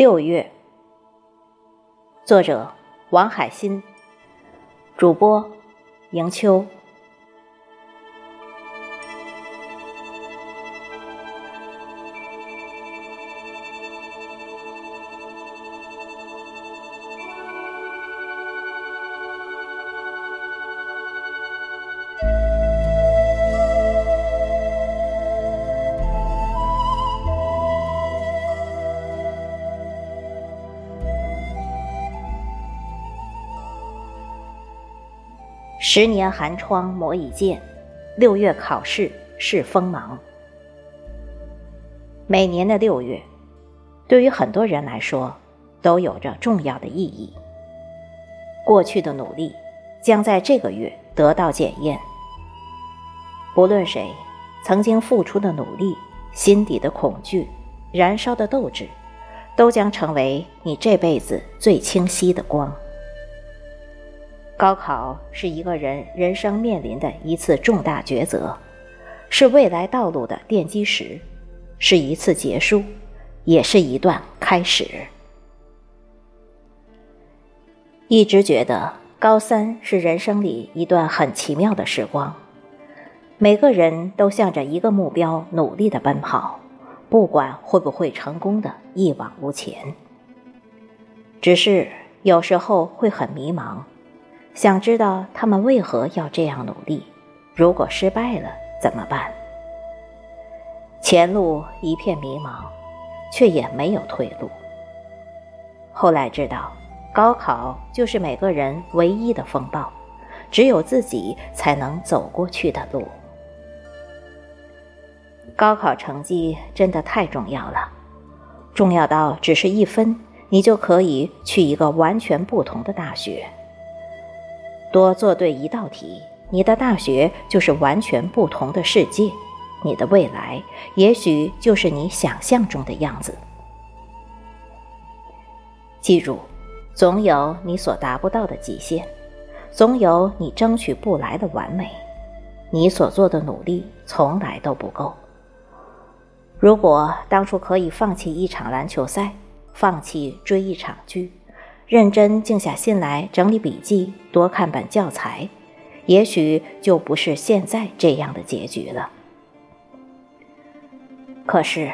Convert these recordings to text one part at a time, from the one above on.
六月，作者王海鑫，主播迎秋。十年寒窗磨一剑，六月考试是锋芒。每年的六月，对于很多人来说，都有着重要的意义。过去的努力，将在这个月得到检验。不论谁，曾经付出的努力、心底的恐惧、燃烧的斗志，都将成为你这辈子最清晰的光。高考是一个人人生面临的一次重大抉择，是未来道路的奠基石，是一次结束，也是一段开始。一直觉得高三是人生里一段很奇妙的时光，每个人都向着一个目标努力的奔跑，不管会不会成功的一往无前。只是有时候会很迷茫。想知道他们为何要这样努力？如果失败了怎么办？前路一片迷茫，却也没有退路。后来知道，高考就是每个人唯一的风暴，只有自己才能走过去的路。高考成绩真的太重要了，重要到只是一分，你就可以去一个完全不同的大学。多做对一道题，你的大学就是完全不同的世界，你的未来也许就是你想象中的样子。记住，总有你所达不到的极限，总有你争取不来的完美，你所做的努力从来都不够。如果当初可以放弃一场篮球赛，放弃追一场剧。认真静下心来整理笔记，多看本教材，也许就不是现在这样的结局了。可是，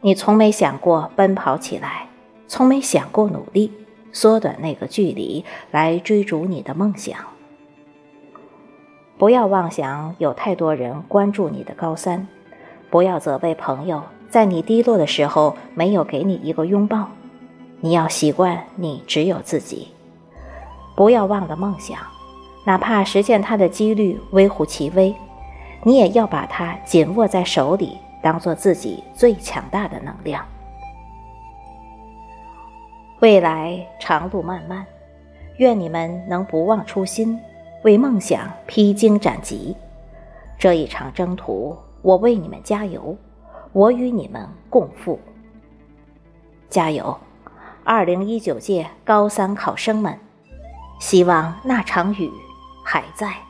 你从没想过奔跑起来，从没想过努力缩短那个距离来追逐你的梦想。不要妄想有太多人关注你的高三，不要责备朋友在你低落的时候没有给你一个拥抱。你要习惯，你只有自己，不要忘了梦想，哪怕实现它的几率微乎其微，你也要把它紧握在手里，当做自己最强大的能量。未来长路漫漫，愿你们能不忘初心，为梦想披荆斩棘。这一场征途，我为你们加油，我与你们共赴。加油！二零一九届高三考生们，希望那场雨还在。